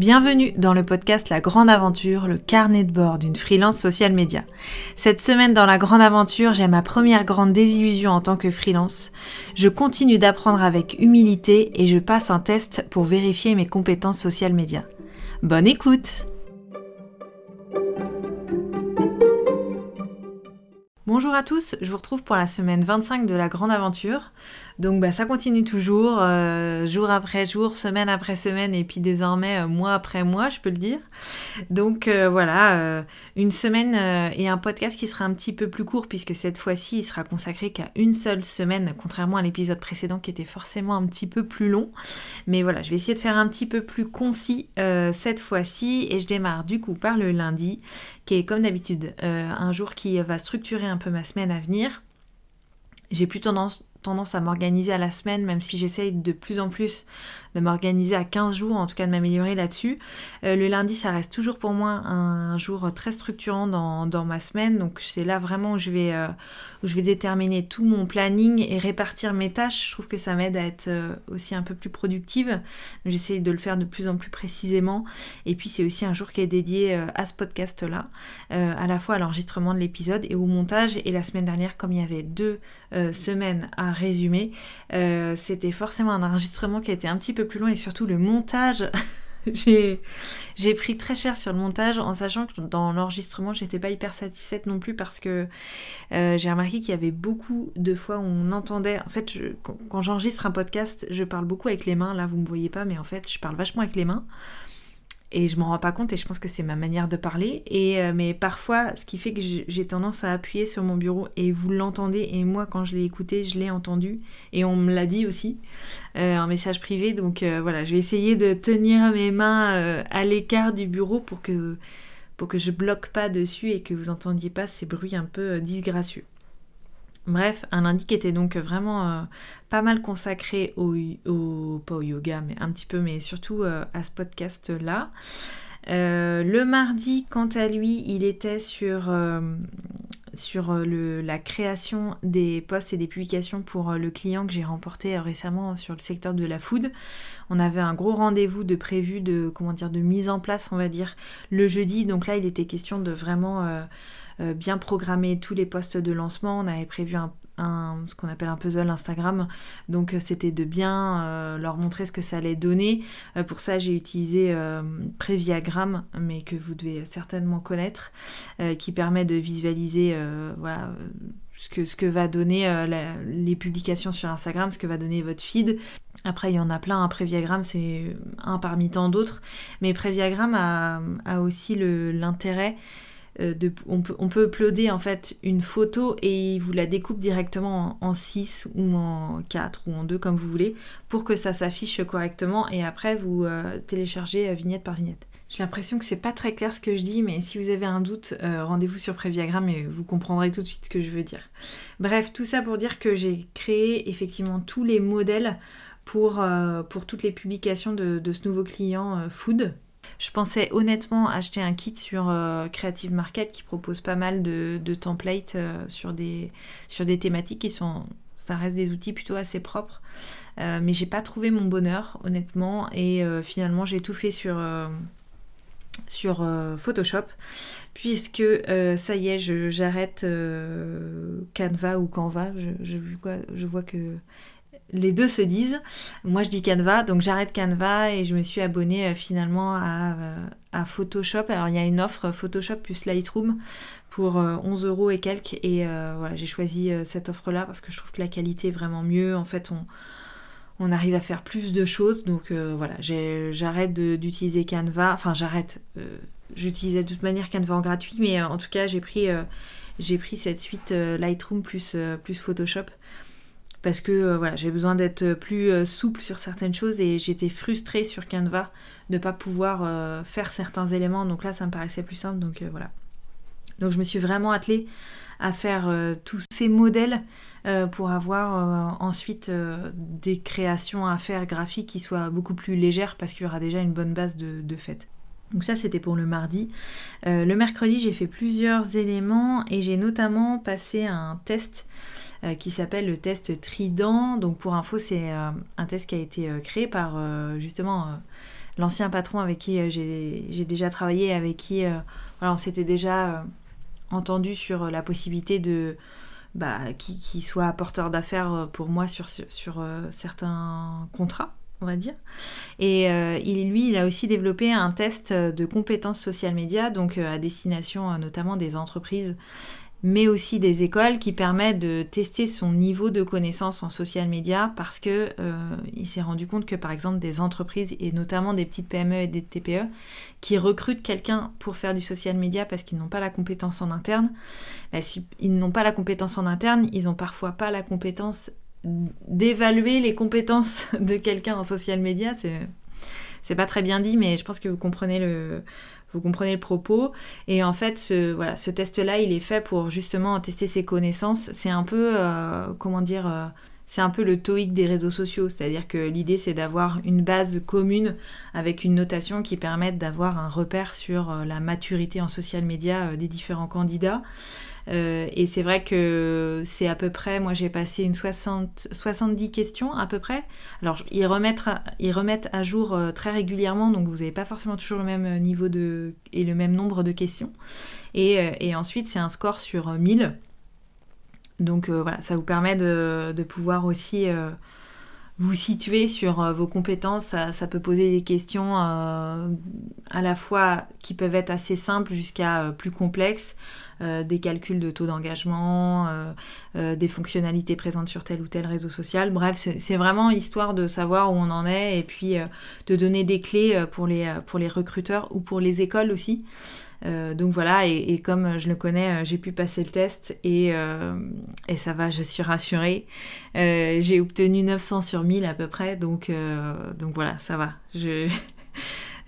Bienvenue dans le podcast La Grande Aventure, le carnet de bord d'une freelance social media. Cette semaine dans La Grande Aventure, j'ai ma première grande désillusion en tant que freelance. Je continue d'apprendre avec humilité et je passe un test pour vérifier mes compétences social media. Bonne écoute Bonjour à tous, je vous retrouve pour la semaine 25 de la Grande Aventure. Donc bah, ça continue toujours, euh, jour après jour, semaine après semaine, et puis désormais euh, mois après mois, je peux le dire. Donc euh, voilà, une semaine et un podcast qui sera un petit peu plus court, puisque cette fois-ci, il sera consacré qu'à une seule semaine, contrairement à l'épisode précédent qui était forcément un petit peu plus long. Mais voilà, je vais essayer de faire un petit peu plus concis cette fois-ci, et je démarre du coup par le lundi, qui est comme d'habitude un jour qui va structurer un peu ma semaine à venir. J'ai plus tendance tendance à m'organiser à la semaine, même si j'essaye de plus en plus de m'organiser à 15 jours, en tout cas de m'améliorer là-dessus. Euh, le lundi, ça reste toujours pour moi un, jour très structurant dans, ma semaine, donc c'est là vraiment où je, vais, euh, où je vais déterminer tout mon planning et répartir mes tâches. Je trouve que ça m'aide à être euh, aussi un peu plus productive. J'essaye de le faire de plus en plus précisément. Et puis c'est aussi un jour qui est dédié à ce podcast-là, à la fois à l'enregistrement de l'épisode et au montage. Et la semaine dernière, comme il y avait deux semaines à résumer, c'était forcément un enregistrement qui a été un petit peu plus long et surtout le montage. j'ai pris très cher sur le montage en sachant que dans l'enregistrement j'étais pas hyper satisfaite non plus parce que euh, j'ai remarqué qu'il y avait beaucoup de fois où on entendait en fait quand j'enregistre un podcast je parle beaucoup avec les mains là vous me voyez pas mais en fait je parle vachement avec les mains et je m'en rends pas compte et je pense que c'est ma manière de parler. Et euh, mais parfois ce qui fait que j'ai tendance à appuyer sur mon bureau et vous l'entendez. Et moi quand je l'ai écouté je l'ai entendu. Et on me l'a dit aussi. Euh, en message privé. Donc euh, voilà je vais essayer de tenir mes mains à l'écart du bureau pour que pour que je bloque pas dessus et que vous entendiez pas ces bruits un peu disgracieux Bref, un lundi qui était donc vraiment euh, pas mal consacré au, pas au yoga, mais un petit peu, mais surtout euh, à ce podcast-là. Euh, le mardi, quant à lui, il était sur, la création des posts et des publications pour le client que j'ai remporté récemment sur le secteur de la food. On avait un gros rendez-vous de prévu de comment dire de mise en place, on va dire, le jeudi. Donc là, il était question de vraiment bien programmer tous les postes de lancement. On avait prévu un, ce qu'on appelle un puzzle Instagram. Donc euh, c'était de bien euh, leur montrer ce que ça allait donner. pour ça j'ai utilisé Préviagram, mais que vous devez certainement connaître, qui permet de visualiser ce, que, ce va donner les publications sur Instagram, ce que va donner votre feed. Après il y en a plein, un Préviagram c'est un parmi tant d'autres, mais Préviagram a, a aussi l'intérêt euh, on, peut, uploader en fait une photo et il vous la découpe directement en, 6 ou en 4 ou en 2 comme vous voulez pour que ça s'affiche correctement et après vous euh, téléchargez euh, vignette par vignette. J'ai l'impression que c'est pas très clair ce que je dis, mais si vous avez un doute, rendez-vous sur Préviagram et vous comprendrez tout de suite ce que je veux dire. Bref, tout ça pour dire que j'ai créé effectivement tous les modèles pour, toutes les publications de ce nouveau client Food je pensais honnêtement acheter un kit sur euh, Creative Market qui propose pas mal de, templates euh, sur, des, sur des thématiques qui sont ça reste des outils plutôt assez propres. Euh, mais j'ai pas trouvé mon bonheur, honnêtement. Et finalement, j'ai tout fait sur, sur Photoshop. Puisque ça y est, j'arrête Canva ou Canva. Je, je, vois que les deux se disent. Moi, je dis Canva, donc j'arrête Canva et je me suis abonnée euh, finalement euh, à, Photoshop. Alors, il y a une offre Photoshop plus Lightroom pour 11 euh, euros et quelques. Et voilà, j'ai choisi cette offre-là parce que je trouve que la qualité est vraiment mieux. En fait, on, on arrive à faire plus de choses. Donc voilà, j'arrête d'utiliser Canva. Enfin, j'arrête. J'utilisais de toute manière Canva en gratuit, mais en tout cas, j'ai pris, j'ai pris cette suite Lightroom plus, plus Photoshop parce que euh, voilà, j'ai besoin d'être plus euh, souple sur certaines choses et j'étais frustrée sur Canva de ne pas pouvoir euh, faire certains éléments. Donc là, ça me paraissait plus simple. Donc voilà. Donc je me suis vraiment attelée à faire tous ces modèles pour avoir ensuite des créations à faire graphiques qui soient beaucoup plus légères parce qu'il y aura déjà une bonne base de, de fait. Donc ça c'était pour le mardi. le mercredi j'ai fait plusieurs éléments et j'ai notamment passé un test euh, qui s'appelle le test Trident. Donc pour info, c'est euh, un test qui a été euh, créé par justement l'ancien patron avec qui j'ai déjà travaillé, avec qui on s'était déjà entendu sur la possibilité de bah, qui, soit porteur d'affaires pour moi sur certains contrats on va dire. Et il, lui, il a aussi développé un test de compétences social médias, donc à destination notamment des entreprises mais aussi des écoles qui permettent de tester son niveau de connaissance en social media parce que euh, il s'est rendu compte que par exemple des entreprises et notamment des petites PME et des TPE qui recrutent quelqu'un pour faire du social media parce qu'ils n'ont pas la compétence en interne, bah, ils n'ont pas la compétence en interne, ils n'ont parfois pas la compétence d'évaluer les compétences de quelqu'un en social media, c'est pas très bien dit, mais je pense que vous comprenez le, vous comprenez le propos. Et en fait, ce, voilà, ce test-là, il est fait pour justement tester ses connaissances. C'est un peu, euh, comment dire, euh, c'est un peu le TOEIC des réseaux sociaux. C'est-à-dire que l'idée, c'est d'avoir une base commune avec une notation qui permette d'avoir un repère sur euh, la maturité en social media des différents candidats. Euh, et c'est vrai que c'est à peu près, moi j'ai passé une 60, 70 questions à peu près. Alors ils remettent, ils remettent à jour euh, très régulièrement, donc vous n'avez pas forcément toujours le même niveau de, et le même nombre de questions. Et, euh, ensuite c'est un score sur 1000. Donc voilà, ça vous permet de, de pouvoir aussi vous situer sur vos compétences. Ça, peut poser des questions à la fois qui peuvent être assez simples jusqu'à plus complexes. Euh, des calculs de taux d'engagement, euh, euh, des fonctionnalités présentes sur tel ou tel réseau social. Bref, c'est vraiment histoire de savoir où on en est et puis de donner des clés pour les, pour les recruteurs ou pour les écoles aussi. donc voilà, et, comme je le connais, j'ai pu passer le test et, et ça va, je suis rassurée. j'ai obtenu 900 sur 1000 à peu près, donc, donc voilà, ça va. Je,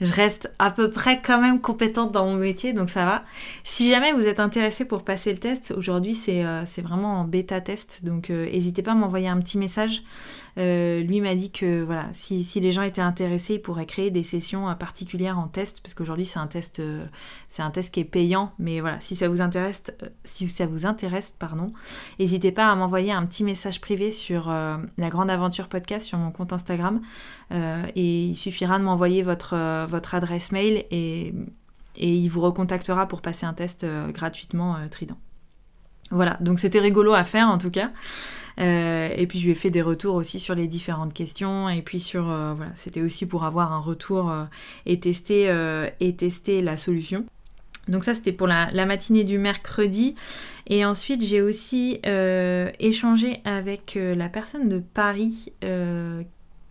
je reste à peu près quand même compétente dans mon métier, donc ça va. Si jamais vous êtes intéressé pour passer le test, aujourd'hui c'est euh, vraiment en bêta test, donc euh, n'hésitez pas à m'envoyer un petit message. Euh, lui m'a dit que voilà, si, les gens étaient intéressés, il pourrait créer des sessions particulières en test, parce qu'aujourd'hui c'est un test, c'est un test qui est payant, mais voilà, si ça vous intéresse, si ça vous intéresse, pardon, n'hésitez pas à m'envoyer un petit message privé sur la Grande Aventure Podcast sur mon compte Instagram, et il suffira de m'envoyer votre votre adresse mail et, il vous recontactera pour passer un test euh, gratuitement euh, Trident. Voilà, donc c'était rigolo à faire en tout cas. Euh, et puis je lui ai fait des retours aussi sur les différentes questions. Et puis sur voilà, c'était aussi pour avoir un retour et tester et tester la solution. Donc ça c'était pour la, la, matinée du mercredi. Et ensuite j'ai aussi échangé avec la personne de Paris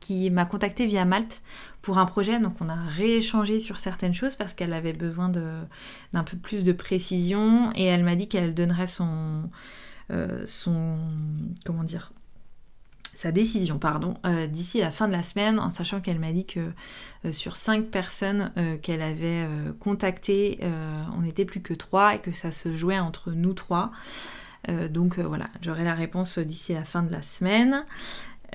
qui m'a contacté via Malte pour un projet. Donc on a rééchangé sur certaines choses parce qu'elle avait besoin d'un peu plus de précision et elle m'a dit qu'elle donnerait son, euh, comment dire sa décision pardon euh, d'ici la fin de la semaine en sachant qu'elle m'a dit que euh, sur cinq personnes qu'elle avait contactées on n'était plus que trois et que ça se jouait entre nous trois donc voilà j'aurai la réponse d'ici la fin de la semaine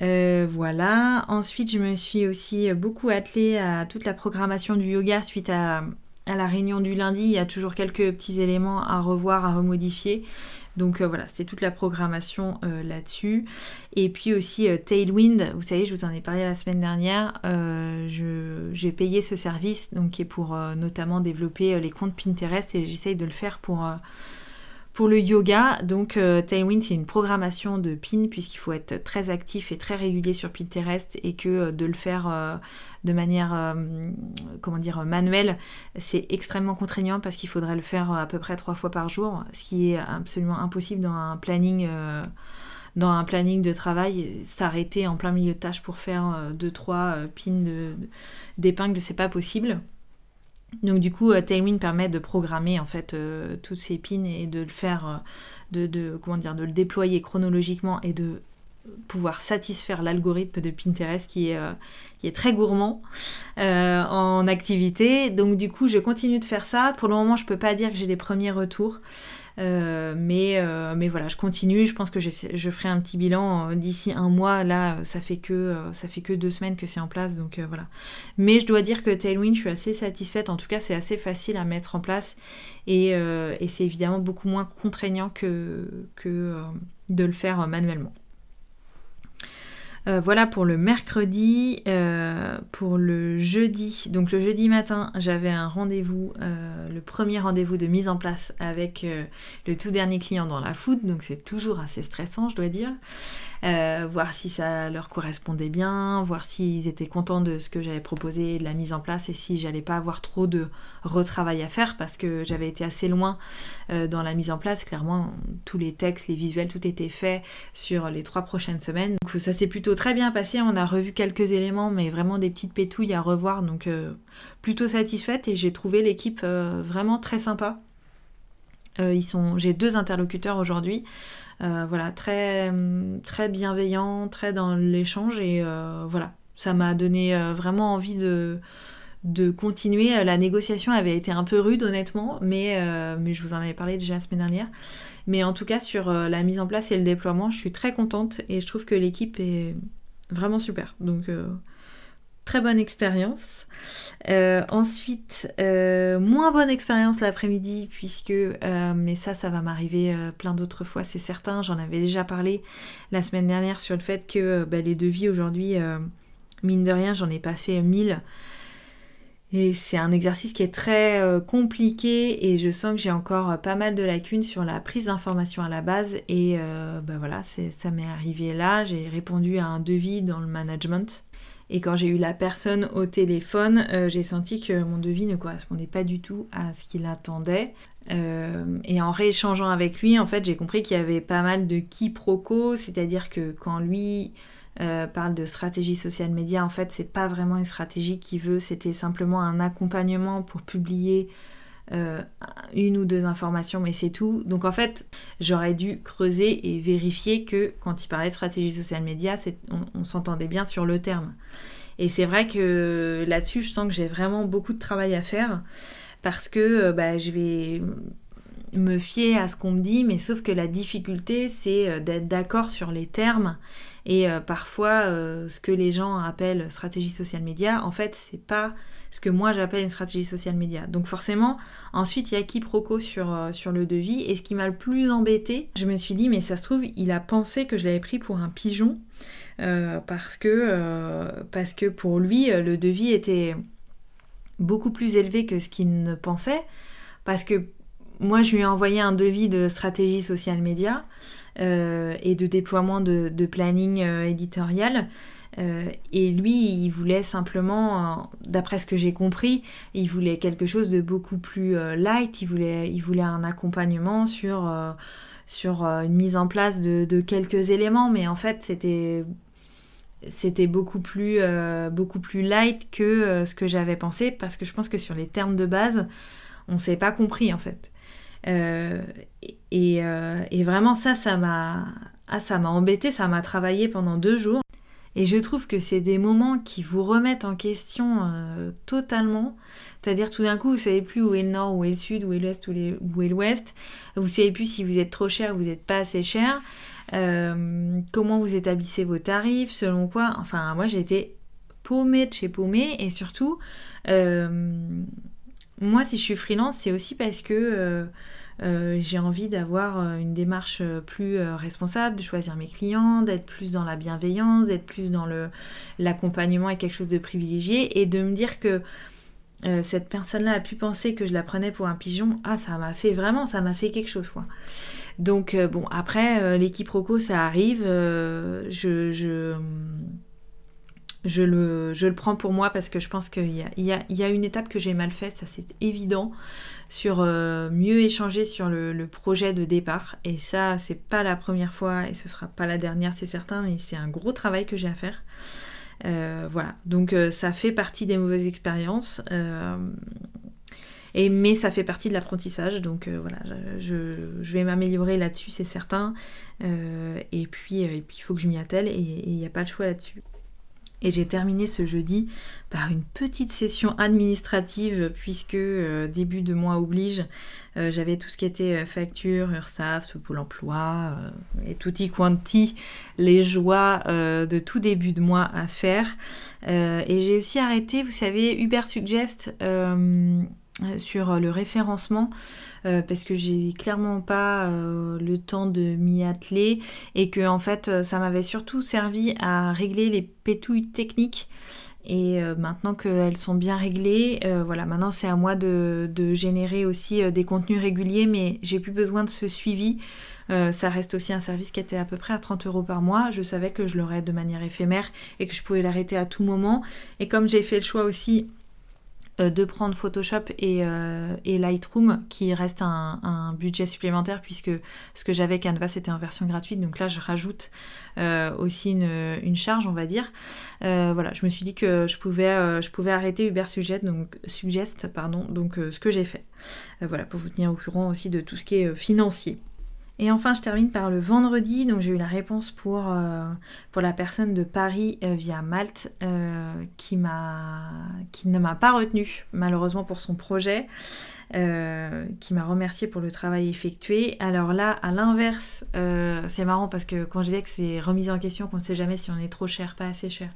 euh, voilà. Ensuite, je me suis aussi beaucoup attelée à toute la programmation du yoga suite à, la réunion du lundi. Il y a toujours quelques petits éléments à revoir, à remodifier. Donc euh, voilà, c'est toute la programmation euh, là-dessus. Et puis aussi Tailwind, vous savez, je vous en ai parlé la semaine dernière. j'ai payé ce service, donc qui est pour notamment développer les comptes Pinterest et j'essaye de le faire pour pour le yoga, donc euh, Tailwind, c'est une programmation de pin puisqu'il faut être très actif et très régulier sur Pinterest et que euh, de le faire euh, de manière comment dire manuelle, c'est extrêmement contraignant parce qu'il faudrait le faire à peu près trois fois par jour, ce qui est absolument impossible dans un planning dans un planning de travail, s'arrêter en plein milieu de tâches pour faire deux trois pins d'épingles, c'est pas possible. Donc du coup, euh, Tailwind permet de programmer en fait euh, toutes ces pins et de le faire, euh, de, comment dire, de le déployer chronologiquement et de pouvoir satisfaire l'algorithme de Pinterest qui est, qui est très gourmand en activité. Donc du coup, je continue de faire ça. Pour le moment, je peux pas dire que j'ai des premiers retours. Euh, mais, euh, mais voilà, je continue. Je pense que je ferai un petit bilan euh, d'ici un mois. Là, ça fait que, ça fait que deux semaines que c'est en place. Donc voilà. Mais je dois dire que Tailwind, je suis assez satisfaite. En tout cas, c'est assez facile à mettre en place. Et, et c'est évidemment beaucoup moins contraignant que, que de le faire manuellement. Euh, voilà pour le mercredi. Euh, pour le jeudi, donc le jeudi matin, j'avais un rendez-vous, euh, le premier rendez-vous de mise en place avec le tout dernier client dans la food, donc c'est toujours assez stressant, je dois dire. voir si ça leur correspondait bien, voir s'ils étaient contents de ce que j'avais proposé, de la mise en place et si j'allais pas avoir trop de retravail à faire parce que j'avais été assez loin dans la mise en place. Clairement, tous les textes, les visuels, tout était fait sur les trois prochaines semaines. Donc ça s'est plutôt très bien passé. On a revu quelques éléments, mais vraiment des petites pétouilles à revoir. Donc euh, plutôt satisfaite et j'ai trouvé l'équipe euh, vraiment très sympa. Euh, ils sont, j'ai deux interlocuteurs aujourd'hui. voilà, très, très bienveillants, très dans l'échange et voilà, ça m'a donné vraiment envie de, de continuer. La négociation avait été un peu rude, honnêtement, mais, mais je vous en avais parlé déjà la semaine dernière. Mais en tout cas, sur la mise en place et le déploiement, je suis très contente et je trouve que l'équipe est, Vraiment super. Donc, euh, très bonne expérience. Euh, ensuite, euh, moins bonne expérience l'après-midi, puisque, mais ça, ça va m'arriver plein d'autres fois, c'est certain. J'en avais déjà parlé la semaine dernière sur le fait que bah, les devis aujourd'hui, mine de rien, j'en ai pas fait mille. Et c'est un exercice qui est très compliqué et je sens que j'ai encore pas mal de lacunes sur la prise d'informations à la base. Et ben voilà, ça m'est arrivé là. J'ai répondu à un devis dans le management. Et quand j'ai eu la personne au téléphone, euh, j'ai senti que mon devis ne correspondait pas du tout à ce qu'il attendait. Euh, et en rééchangeant avec lui, en fait, j'ai compris qu'il y avait pas mal de quiproquos, c'est-à-dire que quand lui euh, parle de stratégie social média, en fait, c'est pas vraiment une stratégie qu'il veut, c'était simplement un accompagnement pour publier euh, une ou deux informations, mais c'est tout. Donc en fait, j'aurais dû creuser et vérifier que quand il parlait de stratégie social média, on, on s'entendait bien sur le terme. Et c'est vrai que là-dessus, je sens que j'ai vraiment beaucoup de travail à faire parce que euh, bah, je vais me fier à ce qu'on me dit, mais sauf que la difficulté, c'est d'être d'accord sur les termes et euh, parfois, euh, ce que les gens appellent stratégie social média, en fait, c'est pas ce que moi j'appelle une stratégie social média. Donc forcément, ensuite, il y a quiproquo sur, euh, sur le devis. Et ce qui m'a le plus embêté, je me suis dit, mais ça se trouve, il a pensé que je l'avais pris pour un pigeon. parce, que, parce que pour lui, le devis était beaucoup plus élevé que ce qu'il ne pensait. Parce que moi, je lui ai envoyé un devis de stratégie social média. Euh, et de déploiement de, planning euh, éditorial. Euh, et lui, il voulait simplement, d'après ce que j'ai compris, il voulait quelque chose de beaucoup plus light, il voulait, il voulait un accompagnement sur, sur une mise en place de, quelques éléments, mais en fait, c'était c'était beaucoup plus beaucoup plus light que ce que j'avais pensé parce que je pense que sur les termes de base on s'est pas compris en fait euh, euh, et, vraiment ça, ça m'a ah, ça m'a embêté, ça m'a travaillé pendant deux jours. Et je trouve que c'est des moments qui vous remettent en question euh, totalement. C'est-à-dire tout d'un coup, vous savez plus où est le nord, où est le sud, où est l'est, où est l'ouest. Vous savez plus si vous êtes trop cher ou vous n'êtes pas assez cher. comment vous établissez vos tarifs, selon quoi. Enfin, moi j'ai été paumée de chez paumée. Et surtout, moi si je suis freelance, c'est aussi parce que euh, j'ai envie d'avoir euh, une démarche euh, plus responsable, de choisir mes clients, d'être plus dans la bienveillance, d'être plus dans l'accompagnement et quelque chose de privilégié et de me dire que cette personne-là a pu penser que je la prenais pour un pigeon, ah ça m'a fait vraiment, ça m'a fait quelque chose quoi. Donc bon après l'équipe Rocco ça arrive, je je le, prends pour moi parce que je pense qu'il y a, une étape que j'ai mal faite, ça c'est évident sur euh, mieux échanger sur le, projet de départ. Et ça, c'est pas la première fois et ce sera pas la dernière, c'est certain, mais c'est un gros travail que j'ai à faire. Euh, voilà, donc euh, ça fait partie des mauvaises expériences. Et, mais ça fait partie de l'apprentissage, donc voilà, je, vais m'améliorer là-dessus, c'est certain. et puis, il faut que je m'y attelle et il n'y a pas de choix là-dessus. Et j'ai terminé ce jeudi par une petite session administrative puisque euh, début de mois oblige, euh, j'avais tout ce qui était euh, facture, URSAF, Pôle emploi et tutti quanti, les joies de tout début de mois à faire. et j'ai aussi arrêté, vous savez, Uber Suggest sur le référencement parce que j'ai clairement pas le temps de m'y atteler et que en fait ça m'avait surtout servi à régler les pétouilles techniques et maintenant qu'elles sont bien réglées, voilà, maintenant c'est à moi de, de générer aussi des contenus réguliers, mais j'ai plus besoin de ce suivi euh, ça reste aussi un service qui était à peu près à 30 euros par mois. Je savais que je l'aurais de manière éphémère et que je pouvais l'arrêter à tout moment. Et comme j'ai fait le choix aussi euh, de prendre Photoshop euh, et, Lightroom qui reste un, budget supplémentaire puisque ce que j'avais Canva c'était en version gratuite. Donc là je rajoute aussi une, charge on va dire. Voilà je me suis dit que je pouvais, je pouvais arrêter Uber Suggest donc, Suggest, pardon, donc ce que j'ai fait. Voilà pour vous tenir au courant aussi de tout ce qui est financier et enfin, je termine par le vendredi. Donc, j'ai eu la réponse pour, euh, la personne de Paris euh, via Malte euh, qui, qui ne m'a pas retenu, malheureusement, pour son projet. qui m'a remercié pour le travail effectué. Alors là, à l'inverse, c'est marrant parce que quand je disais que c'est remise en question, qu'on ne sait jamais si on est trop cher, pas assez cher,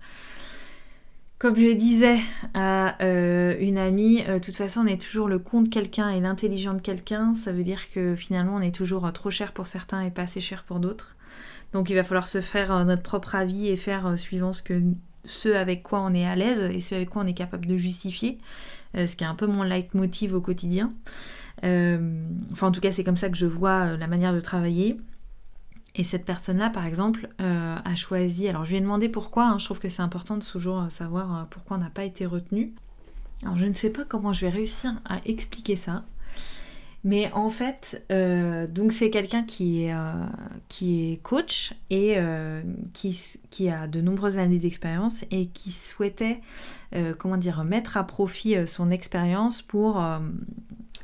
comme je disais à euh, une amie, euh, de toute façon, on est toujours le con de quelqu'un et l'intelligent de quelqu'un. Ça veut dire que finalement, on est toujours euh, trop cher pour certains et pas assez cher pour d'autres. Donc, il va falloir se faire notre propre avis et faire suivant ce, ce avec quoi on est à l'aise et ce avec quoi on est capable de justifier. ce qui est un peu mon leitmotiv au quotidien. enfin, en tout cas, c'est comme ça que je vois la manière de travailler. Et cette personne-là, par exemple, euh, a choisi. Alors, je lui ai demandé pourquoi. Hein, je trouve que c'est important de toujours euh, savoir euh, pourquoi on n'a pas été retenu. Alors, je ne sais pas comment je vais réussir à expliquer ça. Mais en fait, donc c'est quelqu'un qui est, qui est coach et qui, qui, a de nombreuses années d'expérience et qui souhaitait, comment dire, mettre à profit son expérience pour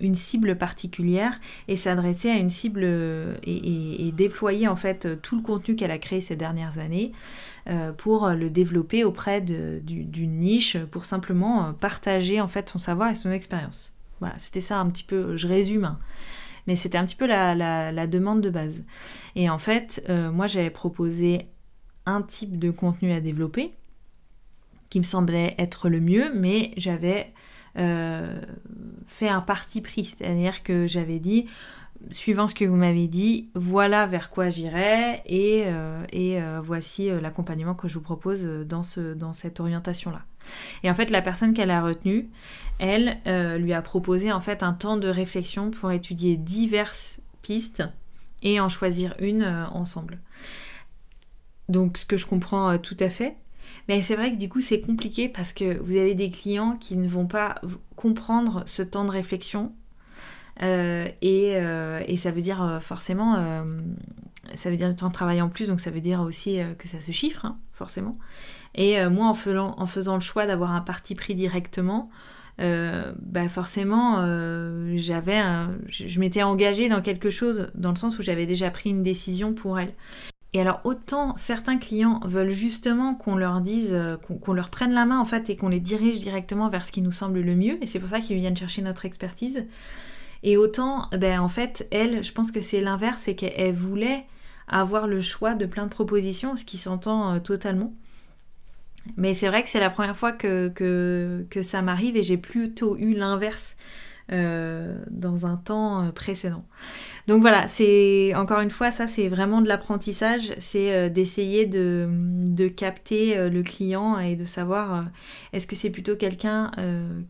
une cible particulière et s'adresser à une cible euh, et, déployer en fait tout le contenu qu'elle a créé ces dernières années euh, pour le développer auprès d'une niche pour simplement euh, partager en fait son savoir et son expérience. Voilà, c'était ça un petit peu, je résume, hein. mais c'était un petit peu la, demande de base. Et en fait, moi j'avais proposé un type de contenu à développer qui me semblait être le mieux, mais j'avais euh, fait un parti pris, c'est-à-dire que j'avais dit, suivant ce que vous m'avez dit, voilà vers quoi j'irai et, euh, euh, voici l'accompagnement que je vous propose dans, dans cette orientation-là. Et en fait, la personne qu'elle a retenue, elle lui a proposé en fait un temps de réflexion pour étudier diverses pistes et en choisir une ensemble. Donc, ce que je comprends tout à fait, mais c'est vrai que du coup, c'est compliqué parce que vous avez des clients qui ne vont pas comprendre ce temps de réflexion. Euh, euh, et, ça veut dire euh, forcément, ça veut dire du temps de travail en plus, donc ça veut dire aussi que ça se chiffre, hein, forcément. Et moi, en faisant, en faisant le choix d'avoir un parti pris directement, bah forcément, j'avais, je m'étais engagée dans quelque chose, dans le sens où j'avais déjà pris une décision pour elle. Et alors autant certains clients veulent justement qu'on leur dise, euh, qu'on leur prenne la main en fait et qu'on les dirige directement vers ce qui nous semble le mieux, et c'est pour ça qu'ils viennent chercher notre expertise. Et autant, ben en fait, elle, je pense que c'est l'inverse, c'est qu'elle voulait avoir le choix de plein de propositions, ce qui s'entend euh, totalement. Mais c'est vrai que c'est la première fois que, que, ça m'arrive et j'ai plutôt eu l'inverse euh, dans un temps précédent. Donc voilà, c'est encore une fois, ça c'est vraiment de l'apprentissage, c'est euh, d'essayer de, capter euh, le client et de savoir euh, est-ce que c'est plutôt quelqu'un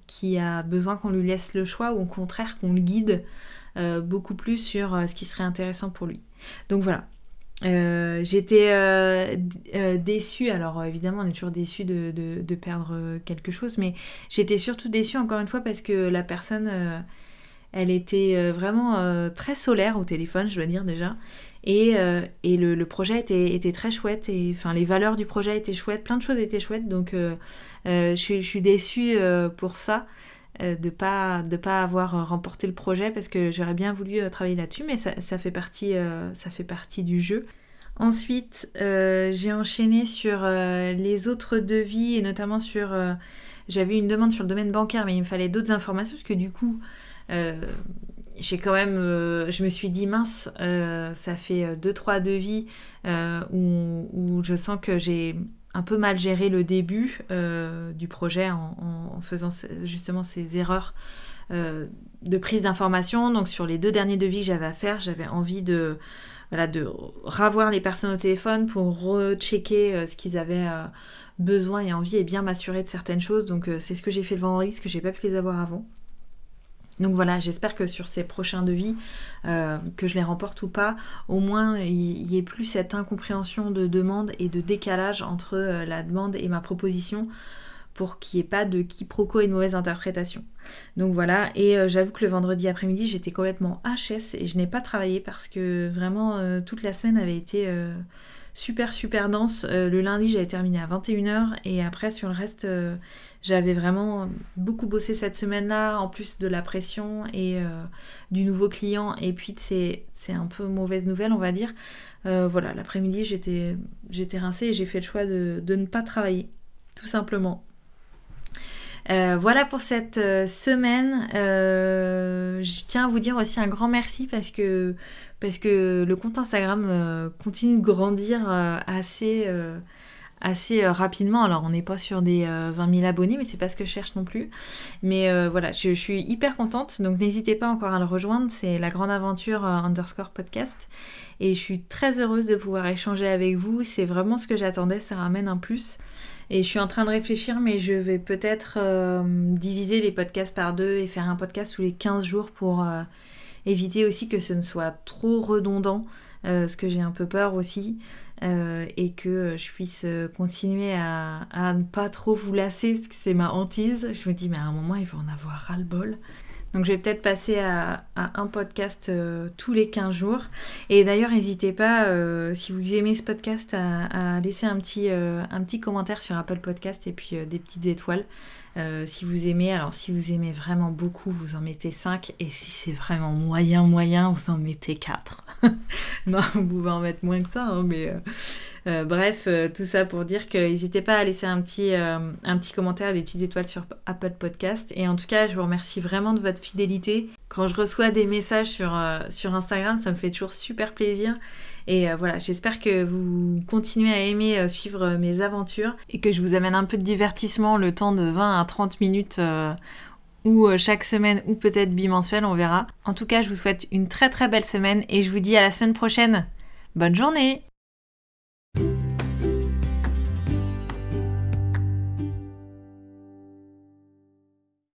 qui a besoin qu'on lui laisse le choix ou au contraire qu'on le guide beaucoup plus sur ce qui serait intéressant pour lui. Donc voilà, j'étais déçue, alors évidemment on est toujours déçu de, perdre quelque chose, mais j'étais surtout déçue encore une fois parce que la personne elle était euh, vraiment euh, très solaire au téléphone, je dois dire déjà. Et, euh, le, projet était, très chouette. Et enfin, les valeurs du projet étaient chouettes. Plein de choses étaient chouettes. Donc, je, suis, déçue pour ça. De ne pas, de pas avoir remporté le projet parce que j'aurais bien voulu travailler là-dessus, mais ça, fait partie, ça fait partie du jeu. Ensuite, j'ai enchaîné sur les autres devis et notamment sur... J'avais une demande sur le domaine bancaire, mais il me fallait d'autres informations parce que du coup, euh, j'ai quand même, euh, je me suis dit mince, euh, ça fait deux trois devis où, où, je sens que j'ai un peu mal géré le début du projet en, faisant justement ces erreurs de prise d'information. Donc sur les deux derniers devis que j'avais à faire, j'avais envie de voilà, de ravoir les personnes au téléphone pour rechecker ce qu'ils avaient besoin et envie et bien m'assurer de certaines choses. Donc c'est ce que j'ai fait le vendredi, ce que j'ai pas pu les avoir avant. Donc voilà, j'espère que sur ces prochains devis, euh, que je les remporte ou pas, au moins il y, ait plus cette incompréhension de demande et de décalage entre euh, la demande et ma proposition pour qu'il n'y ait pas de quiproquo et de mauvaise interprétation. Donc voilà, et euh, j'avoue que le vendredi après-midi j'étais complètement HS et je n'ai pas travaillé parce que vraiment toute la semaine avait été super super dense. le lundi j'avais terminé à 21h et après sur le reste j'avais vraiment beaucoup bossé cette semaine-là, en plus de la pression et euh, du nouveau client. Et puis c'est un peu mauvaise nouvelle, on va dire. Euh, voilà, l'après-midi, j'étais rincée et j'ai fait le choix de, ne pas travailler, tout simplement. Euh, voilà pour cette semaine. je tiens à vous dire aussi un grand merci parce que, parce que le compte Instagram continue de grandir assez assez euh, rapidement. Alors on n'est pas sur des 20 euh, 000 abonnés, mais c'est pas ce que je cherche non plus. Mais euh, voilà, je, suis hyper contente, donc n'hésitez pas encore à le rejoindre. C'est la grande aventure underscore podcast. Et je suis très heureuse de pouvoir échanger avec vous. C'est vraiment ce que j'attendais, ça ramène un plus. Et je suis en train de réfléchir, mais je vais peut-être diviser les podcasts par deux et faire un podcast tous les 15 jours pour éviter aussi que ce ne soit trop redondant, ce que j'ai un peu peur aussi. Euh, et que je puisse euh, continuer à, ne pas trop vous lasser parce que c'est ma hantise. Je me dis, mais à un moment, il va en avoir ras-le-bol. Donc je vais peut-être passer à, un podcast euh, tous les 15 jours. Et d'ailleurs, n'hésitez pas, si vous aimez ce podcast, à, laisser un petit, un petit commentaire sur Apple Podcast et puis des petites étoiles. Si vous aimez, alors si vous aimez vraiment beaucoup, vous en mettez 5. Et si c'est vraiment moyen, moyen, vous en mettez 4. non, vous pouvez en mettre moins que ça, hein, mais euh, euh, bref, euh, tout ça pour dire que n'hésitez pas à laisser un petit, un petit commentaire, des petites étoiles sur Apple Podcast. Et en tout cas, je vous remercie vraiment de votre fidélité. Quand je reçois des messages sur, sur Instagram, ça me fait toujours super plaisir. Et voilà, j'espère que vous continuez à aimer suivre mes aventures et que je vous amène un peu de divertissement le temps de 20 à 30 minutes ou euh, chaque semaine ou peut-être bimensuel, on verra. En tout cas, je vous souhaite une très très belle semaine et je vous dis à la semaine prochaine. Bonne journée